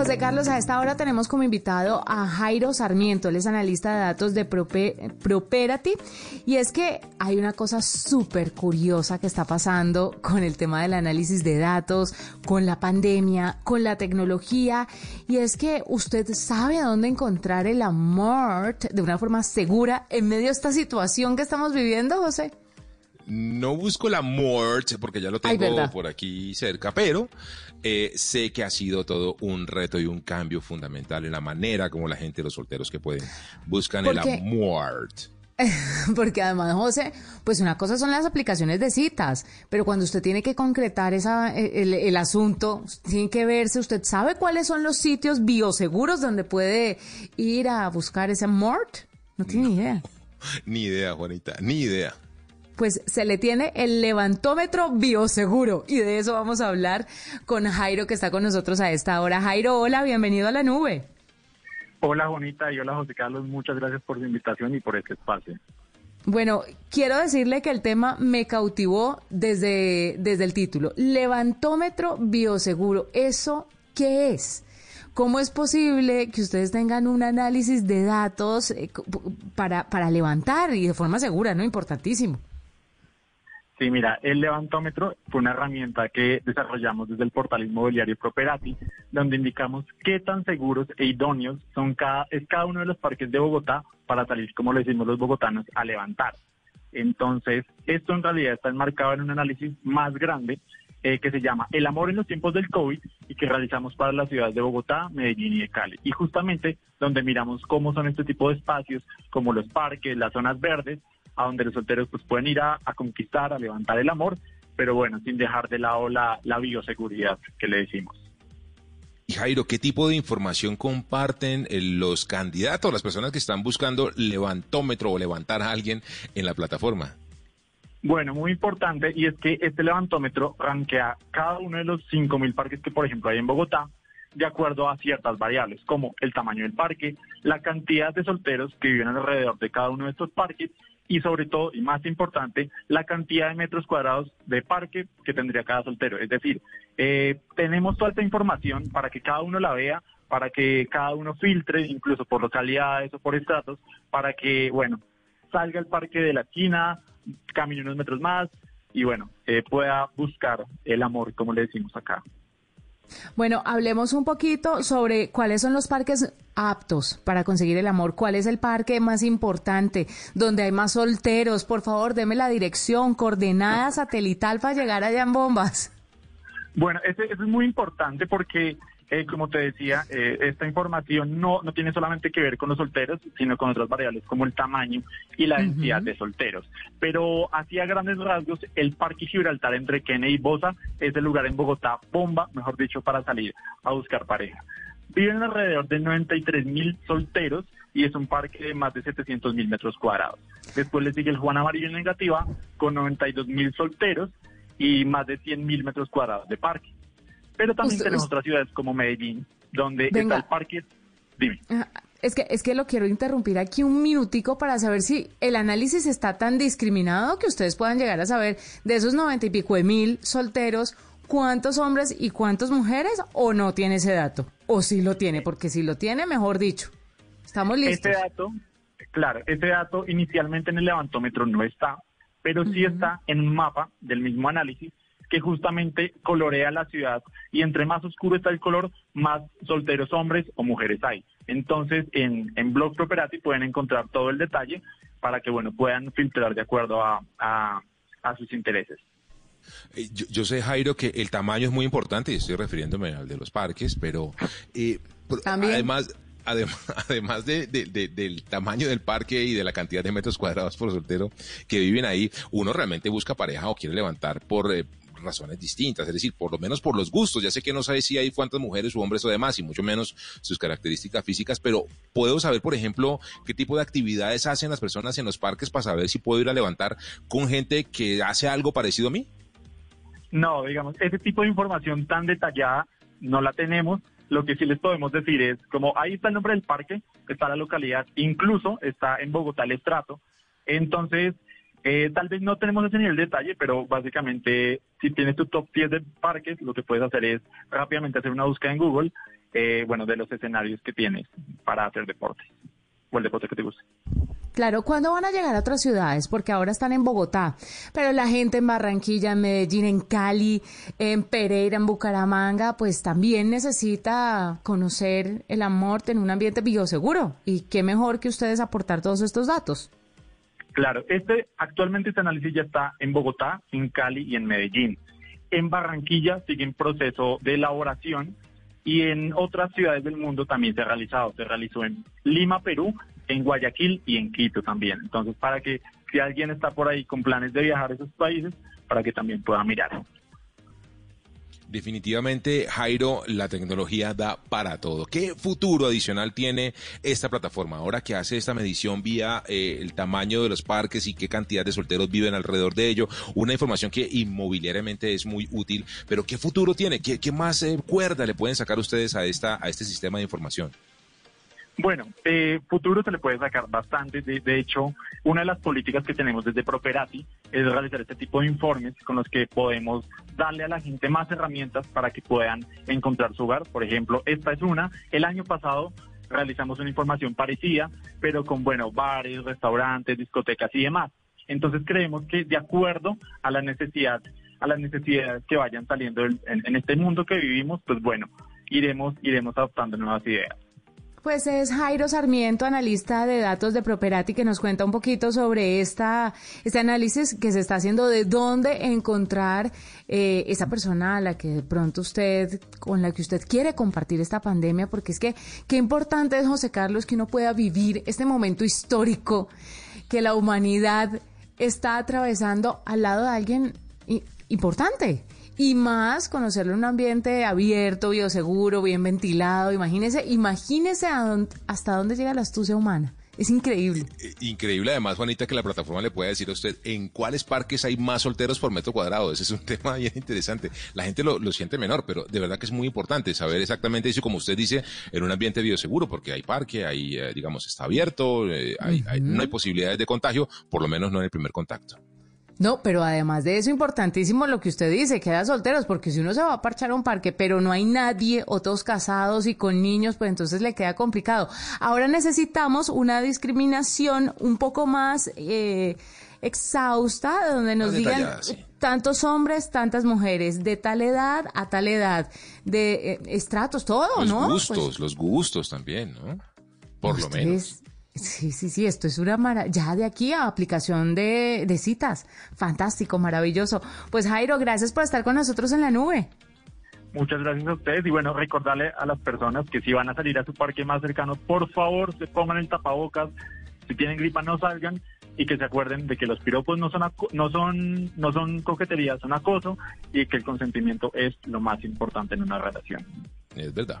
José Carlos, a esta hora tenemos como invitado a Jairo Sarmiento, él es analista de datos de Prope- Property, y es que hay una cosa súper curiosa que está pasando con el tema del análisis de datos, con la pandemia, con la tecnología, y es que usted sabe a dónde encontrar el amor de una forma segura en medio de esta situación que estamos viviendo, José. No busco la muerte porque ya lo tengo por aquí cerca, pero eh, sé que ha sido todo un reto y un cambio fundamental en la manera como la gente, los solteros que pueden, buscan el amor. Porque además, José, pues una cosa son las aplicaciones de citas, pero cuando usted tiene que concretar esa, el, el asunto, tiene que verse, usted sabe cuáles son los sitios bioseguros donde puede ir a buscar ese mort. No tiene ni idea. Ni idea, Juanita, ni idea. Pues se le tiene el levantómetro bioseguro y de eso vamos a hablar con Jairo que está con nosotros a esta hora. Jairo, hola, bienvenido a la nube. Hola Juanita y hola José Carlos, muchas gracias por su invitación y por este espacio. Bueno, quiero decirle que el tema me cautivó desde, desde el título. Levantómetro bioseguro. ¿Eso qué es? ¿Cómo es posible que ustedes tengan un análisis de datos eh, para, para levantar y de forma segura, no? Importantísimo. Sí, mira, el levantómetro fue una herramienta que desarrollamos desde el portal inmobiliario Properati, donde indicamos qué tan seguros e idóneos son cada, es cada uno de los parques de Bogotá para salir, como le decimos los bogotanos, a levantar. Entonces, esto en realidad está enmarcado en un análisis más grande eh, que se llama El amor en los tiempos del COVID y que realizamos para las ciudades de Bogotá, Medellín y de Cali. Y justamente donde miramos cómo son este tipo de espacios, como los parques, las zonas verdes, a donde los solteros pues pueden ir a, a conquistar, a levantar el amor, pero bueno, sin dejar de lado la, la bioseguridad que le decimos. Y Jairo, ¿qué tipo de información comparten eh, los candidatos, las personas que están buscando levantómetro o levantar a alguien en la plataforma? Bueno, muy importante, y es que este levantómetro rankea cada uno de los 5.000 parques que, por ejemplo, hay en Bogotá, de acuerdo a ciertas variables, como el tamaño del parque, la cantidad de solteros que viven alrededor de cada uno de estos parques, y sobre todo, y más importante, la cantidad de metros cuadrados de parque que tendría cada soltero. Es decir, eh, tenemos toda esta información para que cada uno la vea, para que cada uno filtre, incluso por localidades o por estratos, para que, bueno, salga al parque de la esquina, camine unos metros más y bueno, eh, pueda buscar el amor, como le decimos acá. Bueno, hablemos un poquito sobre cuáles son los parques aptos para conseguir el amor. ¿Cuál es el parque más importante? Donde hay más solteros. Por favor, deme la dirección, coordenada satelital para llegar allá en bombas. Bueno, eso es muy importante porque, eh, como te decía, eh, esta información no, no tiene solamente que ver con los solteros, sino con otras variables como el tamaño y la densidad de solteros. Pero así a grandes rasgos, el Parque Gibraltar entre Kennedy y Bosa es el lugar en Bogotá, bomba, mejor dicho, para salir a buscar pareja. Viven alrededor de 93 mil solteros y es un parque de más de 700 mil metros cuadrados. Después le sigue el Juan Amarillo en Negativa con 92 mil solteros y más de 100 mil metros cuadrados de parque. Pero también Usted- tenemos usted- otras ciudades como Medellín, donde Venga. está el parque. Dime. Ah, Es que, es que lo quiero interrumpir aquí un minutico para saber si el análisis está tan discriminado que ustedes puedan llegar a saber de esos noventa y pico de mil solteros, cuántos hombres y cuántas mujeres, o no tiene ese dato, o sí lo tiene, porque si lo tiene, mejor dicho. Estamos listos. Este dato, claro, este dato inicialmente en el levantómetro no está, pero sí está en un mapa del mismo análisis que justamente colorea la ciudad y entre más oscuro está el color, más solteros hombres o mujeres hay. Entonces, en, en Blog Property pueden encontrar todo el detalle para que, bueno, puedan filtrar de acuerdo a, a, a sus intereses. Eh, Yo, yo sé, Jairo, que el tamaño es muy importante y estoy refiriéndome al de los parques, pero eh, También. además, además de, del tamaño del parque y de la cantidad de metros cuadrados por soltero que viven ahí, uno realmente busca pareja o quiere levantar por eh, razones distintas, es decir, por lo menos por los gustos. Ya sé que no sabe si hay cuántas mujeres o hombres o demás, y mucho menos sus características físicas, pero puedo saber, por ejemplo, qué tipo de actividades hacen las personas en los parques para saber si puedo ir a levantar con gente que hace algo parecido a mí. No, digamos, ese tipo de información tan detallada no la tenemos. Lo que sí les podemos decir es, como ahí está el nombre del parque, está la localidad, incluso está en Bogotá el estrato. Entonces, eh, tal vez no tenemos ese nivel de detalle, pero básicamente si tienes tu top 10 de parques, lo que puedes hacer es rápidamente hacer una búsqueda en Google, eh, bueno, de los escenarios que tienes para hacer deporte o el deporte que te guste. Claro, ¿cuándo van a llegar a otras ciudades? Porque ahora están en Bogotá, pero la gente en Barranquilla, en Medellín, en Cali, en Pereira, en Bucaramanga, pues también necesita conocer el amor en un ambiente bioseguro. Y qué mejor que ustedes aportar todos estos datos. Claro, este actualmente este análisis ya está en Bogotá, en Cali y en Medellín. En Barranquilla sigue en proceso de elaboración y en otras ciudades del mundo también se ha realizado. Se realizó en Lima, Perú, en Guayaquil y en Quito también. Entonces, para que si alguien está por ahí con planes de viajar a esos países, para que también pueda mirar. Definitivamente, Jairo, la tecnología da para todo. ¿Qué futuro adicional tiene esta plataforma ahora que hace esta medición vía eh, el tamaño de los parques y qué cantidad de solteros viven alrededor de ello? Una información que inmobiliariamente es muy útil, pero ¿qué futuro tiene? ¿Qué, qué más eh, cuerda le pueden sacar ustedes a, esta, a este sistema de información? Bueno, eh, futuro se le puede sacar bastante. De, hecho, una de las políticas que tenemos desde Properati es realizar este tipo de informes con los que podemos darle a la gente más herramientas para que puedan encontrar su hogar. Por ejemplo, esta es una. El año pasado realizamos una información parecida, pero con, bueno, bares, restaurantes, discotecas y demás. Entonces creemos que de acuerdo a la necesidad, a las necesidades que vayan saliendo en, en este mundo que vivimos, pues bueno, iremos, iremos adoptando nuevas ideas. Pues es Jairo Sarmiento, analista de datos de Properati, que nos cuenta un poquito sobre esta, este análisis que se está haciendo de dónde encontrar eh, esa persona a la que de pronto usted, con la que usted quiere compartir esta pandemia, porque es que qué importante es, José Carlos, que uno pueda vivir este momento histórico que la humanidad está atravesando al lado de alguien importante y más conocerlo en un ambiente abierto, bioseguro, bien ventilado. Imagínese, imagínese hasta dónde llega la astucia humana. Es increíble. Increíble además, Juanita, que la plataforma le pueda decir a usted en cuáles parques hay más solteros por metro cuadrado. Ese es un tema bien interesante. La gente lo, siente menor, pero de verdad que es muy importante saber exactamente eso, como usted dice, en un ambiente bioseguro, porque hay parque, hay, eh, digamos, está abierto, eh, no hay posibilidades de contagio, por lo menos no en el primer contacto. No, pero además de eso, importantísimo lo que usted dice, queda solteros, porque si uno se va a parchar a un parque, pero no hay nadie, otros casados y con niños, pues entonces le queda complicado. Ahora necesitamos una discriminación un poco más eh, exhausta, donde nos digan tantos hombres, tantas mujeres, de tal edad a tal edad, de eh, estratos, todo, ¿no? Los gustos, pues los gustos también, ¿no? Por lo menos. Sí, sí, sí, esto es una maravilla. Ya de aquí a aplicación de, de citas. Fantástico, maravilloso. Pues Jairo, gracias por estar con nosotros en la nube. Muchas gracias a ustedes y bueno, recordarle a las personas que si van a salir a su parque más cercano, por favor, se pongan el tapabocas. Si tienen gripa, no salgan y que se acuerden de que los piropos no son no son no son coquetería, son acoso y que el consentimiento es lo más importante en una relación. Es verdad.